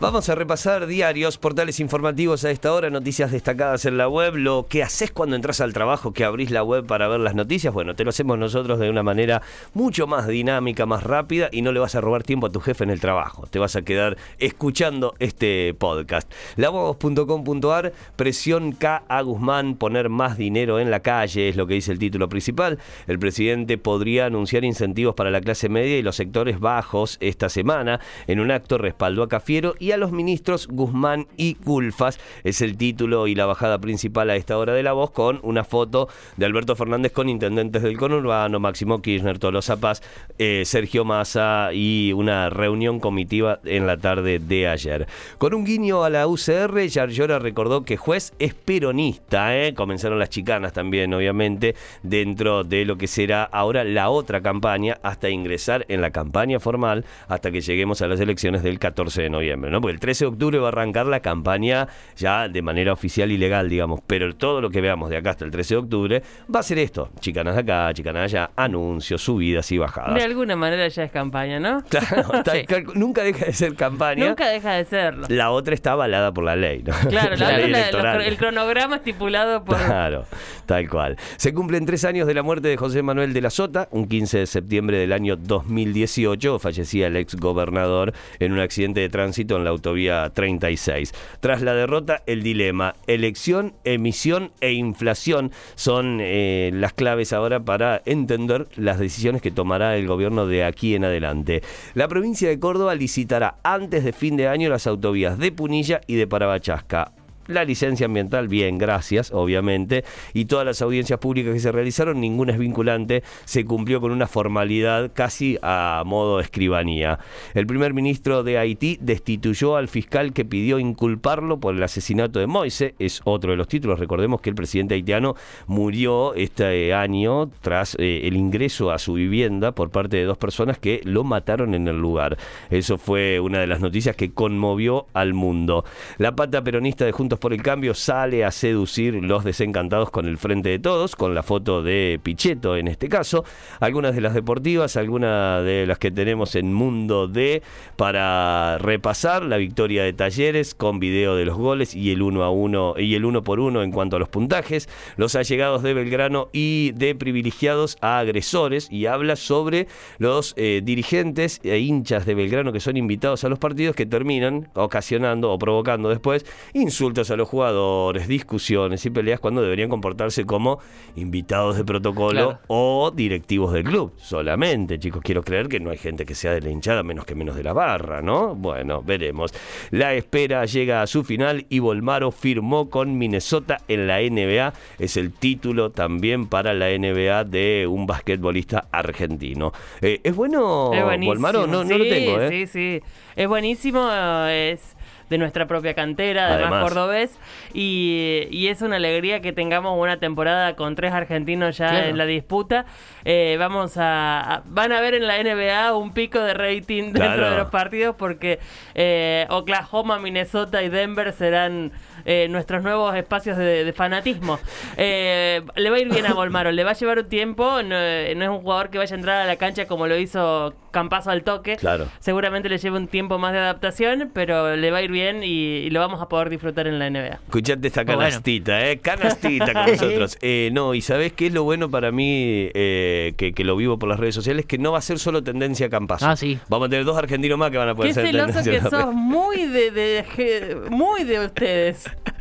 Vamos a repasar diarios, portales informativos a esta hora, noticias destacadas en la web, lo que haces cuando entras al trabajo, que abrís la web para ver las noticias. Bueno, te lo hacemos nosotros de una manera mucho más dinámica, más rápida y no le vas a robar tiempo a tu jefe en el trabajo. Te vas a quedar escuchando este podcast. Lavabos.com.ar, presión K a Guzmán, poner más dinero en la calle, es lo que dice el título principal. El presidente podría anunciar incentivos para la clase media y los sectores bajos esta semana. En un acto respaldó a Cafiero y a los ministros Guzmán y Culfas. Es el título y la bajada principal a esta hora de la voz con una foto de Alberto Fernández con intendentes del conurbano, Máximo Kirchner, Tolosa Paz, eh, Sergio Massa y una reunión comitiva en la tarde de ayer. Con un guiño a la UCR, Yarlora recordó que juez es peronista. ¿eh? Comenzaron las chicanas también, obviamente, dentro de lo que será ahora la otra campaña hasta ingresar en la campaña formal hasta que lleguemos a las elecciones del 14 de noviembre. Porque el 13 de octubre va a arrancar la campaña ya de manera oficial y legal, digamos. Pero todo lo que veamos de acá hasta el 13 de octubre va a ser esto: chicanas de acá, chicanas de allá, anuncios, subidas y bajadas. De alguna manera ya es campaña, ¿no? Claro, nunca deja de ser campaña. Nunca deja de serlo. La otra está avalada por la ley, ¿no? Claro, la, otra, el cronograma estipulado por. Claro, tal cual. Se cumplen tres años de la muerte de José Manuel de la Sota, un 15 de septiembre del año 2018. Fallecía el ex gobernador en un accidente de tránsito la autovía 36. Tras la derrota, el dilema, elección, emisión e inflación son eh, las claves ahora para entender las decisiones que tomará el gobierno de aquí en adelante. La provincia de Córdoba licitará antes de fin de año las autovías de Punilla y de Parabachasca. La licencia ambiental, bien, gracias, obviamente. Y todas las audiencias públicas que se realizaron, ninguna es vinculante, se cumplió con una formalidad casi a modo escribanía. El primer ministro de Haití destituyó al fiscal que pidió inculparlo por el asesinato de Moise, es otro de los títulos. Recordemos que el presidente haitiano murió este año tras eh, el ingreso a su vivienda por parte de dos personas que lo mataron en el lugar. Eso fue una de las noticias que conmovió al mundo. La pata peronista de Juntos por el Cambio sale a seducir los desencantados con el frente de todos, con la foto de Pichetto en este caso, algunas de las deportivas, algunas de las que tenemos en Mundo D para repasar la victoria de Talleres con video de los goles y el 1 a 1 y el 1 por 1 en cuanto a los puntajes, los allegados de Belgrano y de privilegiados a agresores y habla sobre los eh, dirigentes e hinchas de Belgrano que son invitados a los partidos que terminan ocasionando o provocando después insultos a los jugadores, discusiones y peleas cuando deberían comportarse como invitados de protocolo o directivos del club. Solamente, chicos, quiero creer que no hay gente que sea de la hinchada menos que menos de la barra, ¿no? Bueno, veremos. La espera llega a su final y Volmaro firmó con Minnesota en la NBA. Es el título también para la NBA de un basquetbolista argentino. Eh, ¿Es bueno Volmaro? No, no lo tengo, ¿eh? Sí, sí. Es buenísimo. Es de nuestra propia cantera, además, cordobés, y, es una alegría que tengamos una temporada con tres argentinos ya en la disputa. Eh, vamos a, van a ver en la NBA un pico de rating dentro de los partidos porque eh, Oklahoma, Minnesota y Denver serán eh, nuestros nuevos espacios de, fanatismo. le va a ir bien a Volmaro, le va a llevar un tiempo, no, es un jugador que vaya a entrar a la cancha como lo hizo Campazo al toque. Claro. Seguramente le lleva un tiempo más de adaptación, pero le va a ir bien y, lo vamos a poder disfrutar en la NBA. Escuchate esta canastita, ¿eh? Canastita con nosotros. no, y ¿sabes qué es lo bueno para mí? que, lo vivo por las redes sociales, que no va a ser solo tendencia Campazo. Ah, sí. Vamos a tener dos argentinos más que van a poder ser tendencia. Qué celoso que sos, muy de, muy de ustedes.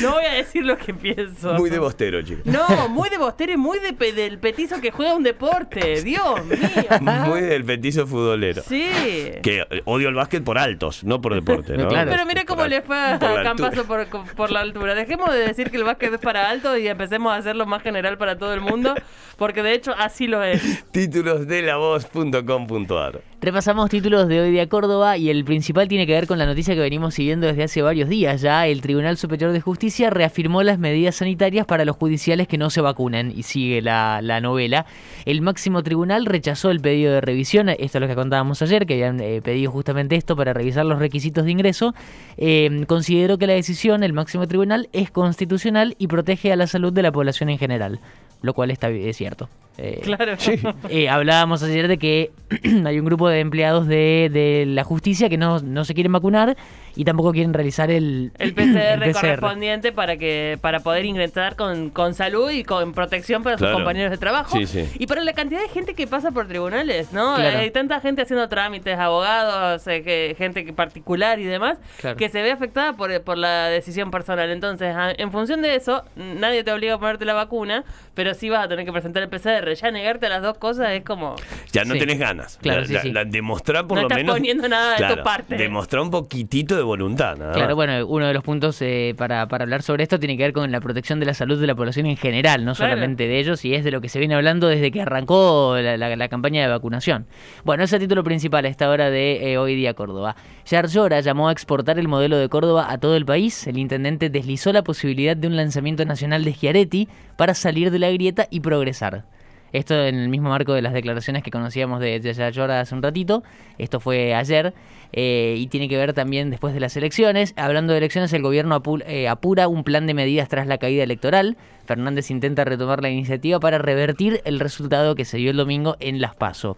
No voy a decir lo que pienso. Muy de bostero, chicos. No, muy de bostero y muy de del petizo que juega un deporte. Dios mío. Muy del petizo futbolero. Sí. Que odio el básquet por altos, no por deporte, ¿no? Pero mire cómo le fue a Campazo por, por, la altura. Dejemos de decir que el básquet es para altos y empecemos a hacerlo más general para todo el mundo, porque de hecho así lo es. Títulos de la voz.com.ar Repasamos títulos de hoy día Córdoba y el principal tiene que ver con la noticia que venimos siguiendo desde hace varios días ya. El Tribunal Tribunal Superior de Justicia reafirmó las medidas sanitarias para los judiciales que no se vacunen y sigue la, novela. El máximo tribunal rechazó el pedido de revisión, esto es lo que contábamos ayer, que habían eh, pedido justamente esto para revisar los requisitos de ingreso. Eh, consideró que la decisión, el máximo tribunal, es constitucional y protege a la salud de la población en general lo cual está, es cierto. Eh, claro. Eh, hablábamos ayer de que hay un grupo de empleados de, de la justicia que no, no, se quieren vacunar y tampoco quieren realizar el, el, PCR, correspondiente para que para poder ingresar con, con salud y con protección para sus compañeros de trabajo. Y para la cantidad de gente que pasa por tribunales, ¿no? Hay tanta gente haciendo trámites, abogados, eh, que, gente particular y demás, que se ve afectada por, por la decisión personal. Entonces, en función de eso, nadie te obliga a ponerte la vacuna, pero sí vas a tener que presentar el PCR ya negarte las dos cosas es como. Ya no tenés ganas. Claro, demostrar por no lo estás menos. poniendo nada de tu parte. Demostrar un poquitito de voluntad. claro, bueno, uno de los puntos eh, para, para hablar sobre esto tiene que ver con la protección de la salud de la población en general, no solamente de ellos, y es de lo que se viene hablando desde que arrancó la, campaña de vacunación. Bueno, ese es el título principal a esta hora de eh, Hoy Día Córdoba. Yarlora llamó a exportar el modelo de Córdoba a todo el país. El intendente deslizó la posibilidad de un lanzamiento nacional de Schiaretti para salir de la grieta y progresar. Esto en el mismo marco de las declaraciones que conocíamos de Yaya hace un ratito. Esto fue ayer eh, y tiene que ver también después de las elecciones. Hablando de elecciones, el gobierno eh, apura un plan de medidas tras la caída electoral. Fernández intenta retomar la iniciativa para revertir el resultado que se dio el domingo en Las Paso.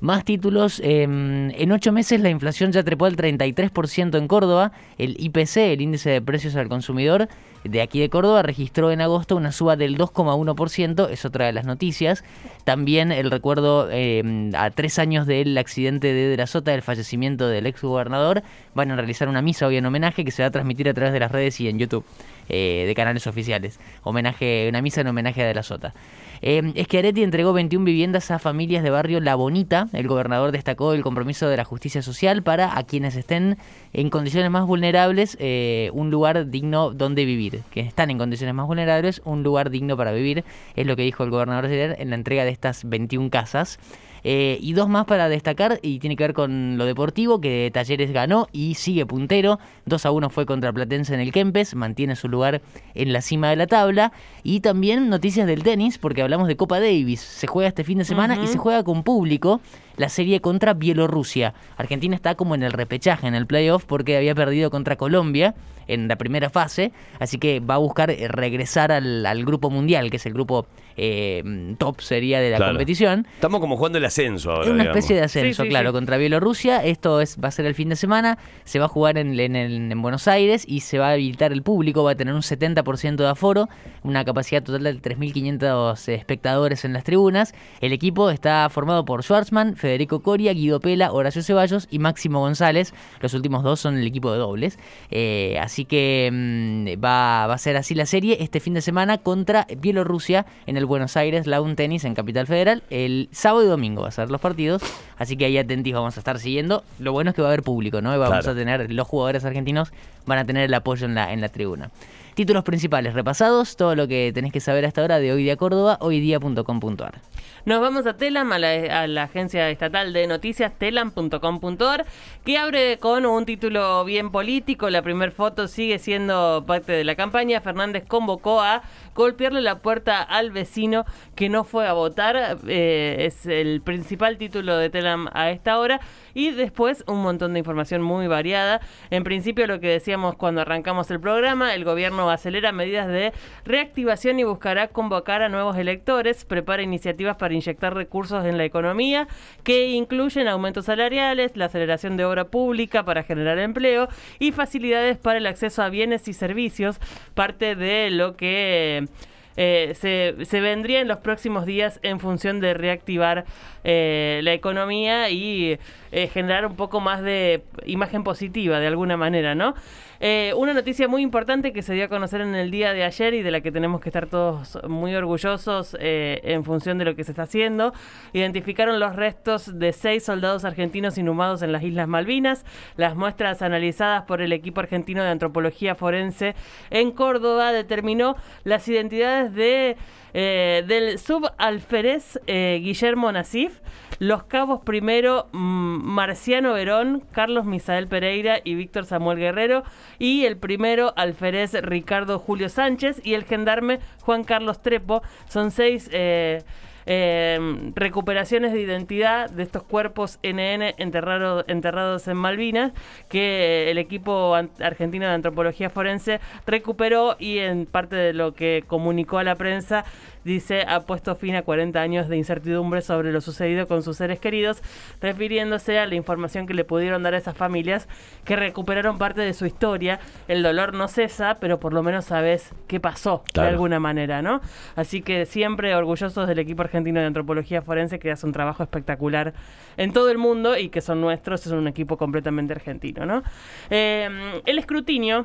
Más títulos. Em, en ocho meses la inflación ya trepó al 33% en Córdoba. El IPC, el índice de precios al consumidor de aquí de Córdoba, registró en agosto una suba del 2,1%. Es otra de las noticias. También el recuerdo em, a tres años del accidente de, de la Sota, del fallecimiento del ex gobernador. Van a realizar una misa hoy en homenaje que se va a transmitir a través de las redes y en YouTube eh, de canales oficiales. Homenaje, una misa en homenaje a De la Sota. Eh, Schiaretti entregó 21 viviendas a familias de barrio La Bonita. El gobernador destacó el compromiso de la justicia social para a quienes estén en condiciones más vulnerables eh, un lugar digno donde vivir. Que están en condiciones más vulnerables, un lugar digno para vivir. Es lo que dijo el gobernador ayer en la entrega de estas 21 casas. Eh, y dos más para destacar, y tiene que ver con lo deportivo, que Talleres ganó y sigue puntero. 2 a 1 fue contra Platense en el Kempes, mantiene su lugar en la cima de la tabla. Y también noticias del tenis, porque hablamos de Copa Davis. Se juega este fin de semana y se juega con público la serie contra Bielorrusia. Argentina está como en el repechaje, en el playoff, porque había perdido contra Colombia en la primera fase, así que va a buscar eh, regresar al, grupo mundial, que es el grupo eh, top sería de la competición. Estamos como jugando el ascenso ahora. Es una especie de ascenso, claro, contra Bielorrusia. Esto es, va a ser el fin de semana, se va a jugar en, en, Buenos Aires y se va a habilitar el público, va a tener un 70% de aforo, una capacidad total de 3.500 espectadores en las tribunas. El equipo está formado por Schwarzman, Federico Coria, Guido Pela, Horacio Ceballos y Máximo González. Los últimos dos son el equipo de dobles. Eh, así que mm, va, a ser así la serie este fin de semana contra Bielorrusia en el Buenos Aires Lawn Tennis en Capital Federal. El sábado y domingo va a ser los partidos. Así que ahí atentos vamos a estar siguiendo. Lo bueno es que va a haber público, ¿no? vamos a tener, los jugadores argentinos van a tener el apoyo en la, en la tribuna. Títulos principales repasados, todo lo que tenés que saber hasta ahora de Hoy Día Córdoba, hoydía.com.ar. Nos vamos a Telam, a la, agencia estatal de noticias, telam.com.ar, que abre con un título bien político. La primera foto sigue siendo parte de la campaña. Fernández convocó a golpearle la puerta al vecino que no fue a votar. Eh, es el principal título de Telam a esta hora. Y después un montón de información muy variada. En principio lo que decíamos cuando arrancamos el programa, el gobierno acelera medidas de reactivación y buscará convocar a nuevos electores, prepara iniciativas para inyectar recursos en la economía que incluyen aumentos salariales, la aceleración de obra pública para generar empleo y facilidades para el acceso a bienes y servicios, parte de lo que eh, se, se, vendría en los próximos días en función de reactivar eh, la economía y eh, generar un poco más de imagen positiva de alguna manera, ¿no? Una noticia muy importante que se dio a conocer en el día de ayer y de la que tenemos que estar todos muy orgullosos en función de lo que se está haciendo. Identificaron los restos de seis soldados argentinos inhumados en las Islas Malvinas. Las muestras analizadas por el equipo argentino de antropología forense en Córdoba determinó las identidades de, eh, del subalférez eh, Guillermo Nasif, los cabos primero mm, Marciano Verón, Carlos Misael Pereira y Víctor Samuel Guerrero, y el primero alférez Ricardo Julio Sánchez y el gendarme Juan Carlos Trepo. Son seis... Eh, Em, recuperaciones de identidad de estos cuerpos NN enterrados en Malvinas que el equipo argentino de antropología forense recuperó y en parte de lo que comunicó a la prensa dice, ha puesto fin a 40 años de incertidumbre sobre lo sucedido con sus seres queridos, refiriéndose a la información que le pudieron dar a esas familias que recuperaron parte de su historia. El dolor no cesa, pero por lo menos sabes qué pasó de alguna manera, ¿no? Así que siempre orgullosos del equipo argentino de antropología forense que hace un trabajo espectacular en todo el mundo y que son nuestros, es un equipo completamente argentino, ¿no? Eh, el escrutinio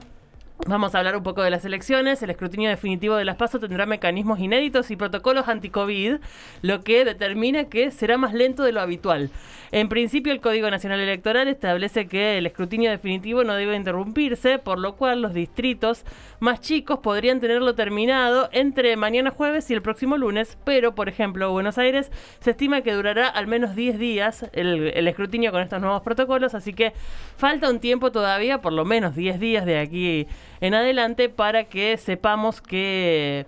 Vamos a hablar un poco de las elecciones. El escrutinio definitivo de las PASO tendrá mecanismos inéditos y protocolos anti-COVID, lo que determina que será más lento de lo habitual. En principio, el Código Nacional Electoral establece que el escrutinio definitivo no debe interrumpirse, por lo cual los distritos más chicos podrían tenerlo terminado entre mañana jueves y el próximo lunes, pero, por ejemplo, Buenos Aires se estima que durará al menos 10 días el, escrutinio con estos nuevos protocolos, así que falta un tiempo todavía, por lo menos 10 días de aquí en adelante para que sepamos que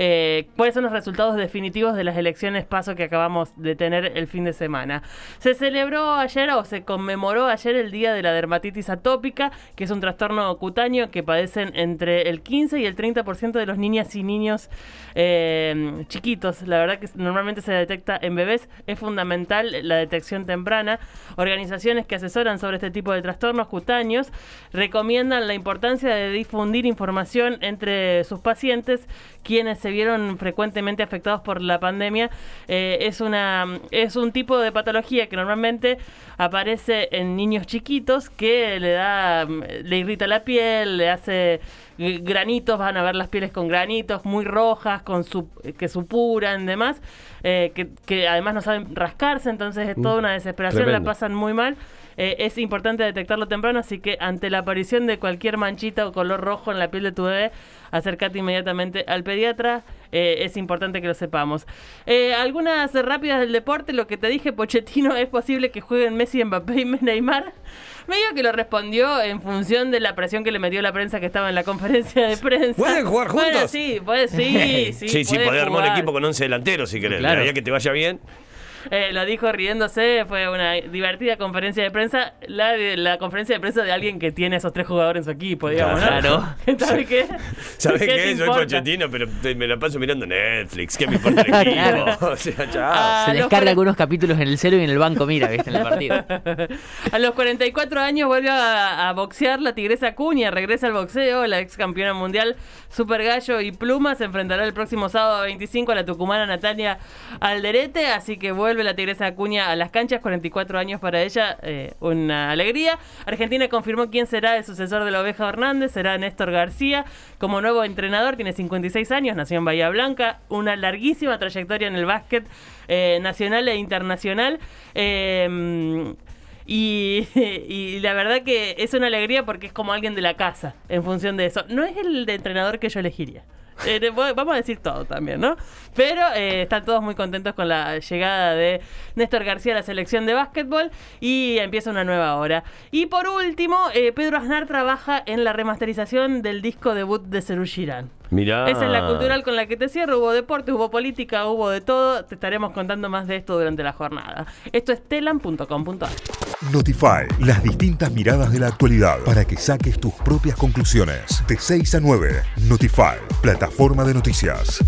eh, cuáles son los resultados definitivos de las elecciones paso que acabamos de tener el fin de semana. Se celebró ayer o se conmemoró ayer el Día de la Dermatitis Atópica, que es un trastorno cutáneo que padecen entre el 15 y el 30% de los niñas y niños eh, chiquitos. La verdad que normalmente se detecta en bebés. Es fundamental la detección temprana. Organizaciones que asesoran sobre este tipo de trastornos cutáneos recomiendan la importancia de difundir información entre sus pacientes quienes se vieron frecuentemente afectados por la pandemia. Eh, es, una, es un tipo de patología que normalmente aparece en niños chiquitos que le da, le irrita la piel, le hace granitos, van a ver las pieles con granitos muy rojas, con su, que supuran, demás, eh, que, que, además no saben rascarse, entonces es toda mm, una desesperación, la pasan muy mal. Eh, es importante detectarlo temprano, así que ante la aparición de cualquier manchita o color rojo en la piel de tu bebé, acércate inmediatamente al pediatra. Eh, es importante que lo sepamos. Eh, algunas rápidas del deporte, lo que te dije, Pochettino, es posible que jueguen Messi, Mbappé y Neymar. Medio que lo respondió en función de la presión que le metió la prensa que estaba en la conferencia de prensa. ¿Pueden jugar juntos? sí, puede, sí, sí. sí, sí, poder armar un equipo con 11 delanteros si querés. Claro. que te vaya bien. Eh, lo dijo riéndose, fue una divertida conferencia de prensa. La, la conferencia de prensa de alguien que tiene esos tres jugadores en su equipo, digamos, claro. ¿no? ¿Sabes qué? ¿Sabes qué? Soy Pochettino, pero me la paso mirando Netflix. ¿Qué me importa el equipo? o sea, chao. Se descarga algunos capítulos en el celo y en el banco mira, ¿viste? En el partido. a los 44 años vuelve a, boxear la Tigresa Cuña, regresa al boxeo, la ex campeona mundial Super Gallo y Pluma se enfrentará el próximo sábado 25 a la tucumana Natalia Alderete, así que vuelve la Tigresa Acuña a las canchas, 44 años para ella, eh, una alegría. Argentina confirmó quién será el sucesor de la Oveja Hernández, será Néstor García, como nuevo entrenador, tiene 56 años, nació en Bahía Blanca, una larguísima trayectoria en el básquet eh, nacional e internacional. Eh, y, y, la verdad que es una alegría porque es como alguien de la casa en función de eso. No es el de entrenador que yo elegiría. Eh, vamos a decir todo también, ¿no? Pero eh, están todos muy contentos con la llegada de Néstor García a la selección de básquetbol y empieza una nueva hora. Y por último, eh, Pedro Aznar trabaja en la remasterización del disco debut de Serú Girán. Mirá. Esa es la cultural con la que te cierro. Hubo deporte, hubo política, hubo de todo. Te estaremos contando más de esto durante la jornada. Esto es telam.com.ar. Notify, las distintas miradas de la actualidad para que saques tus propias conclusiones. De 6 a 9, Notify, plataforma de noticias.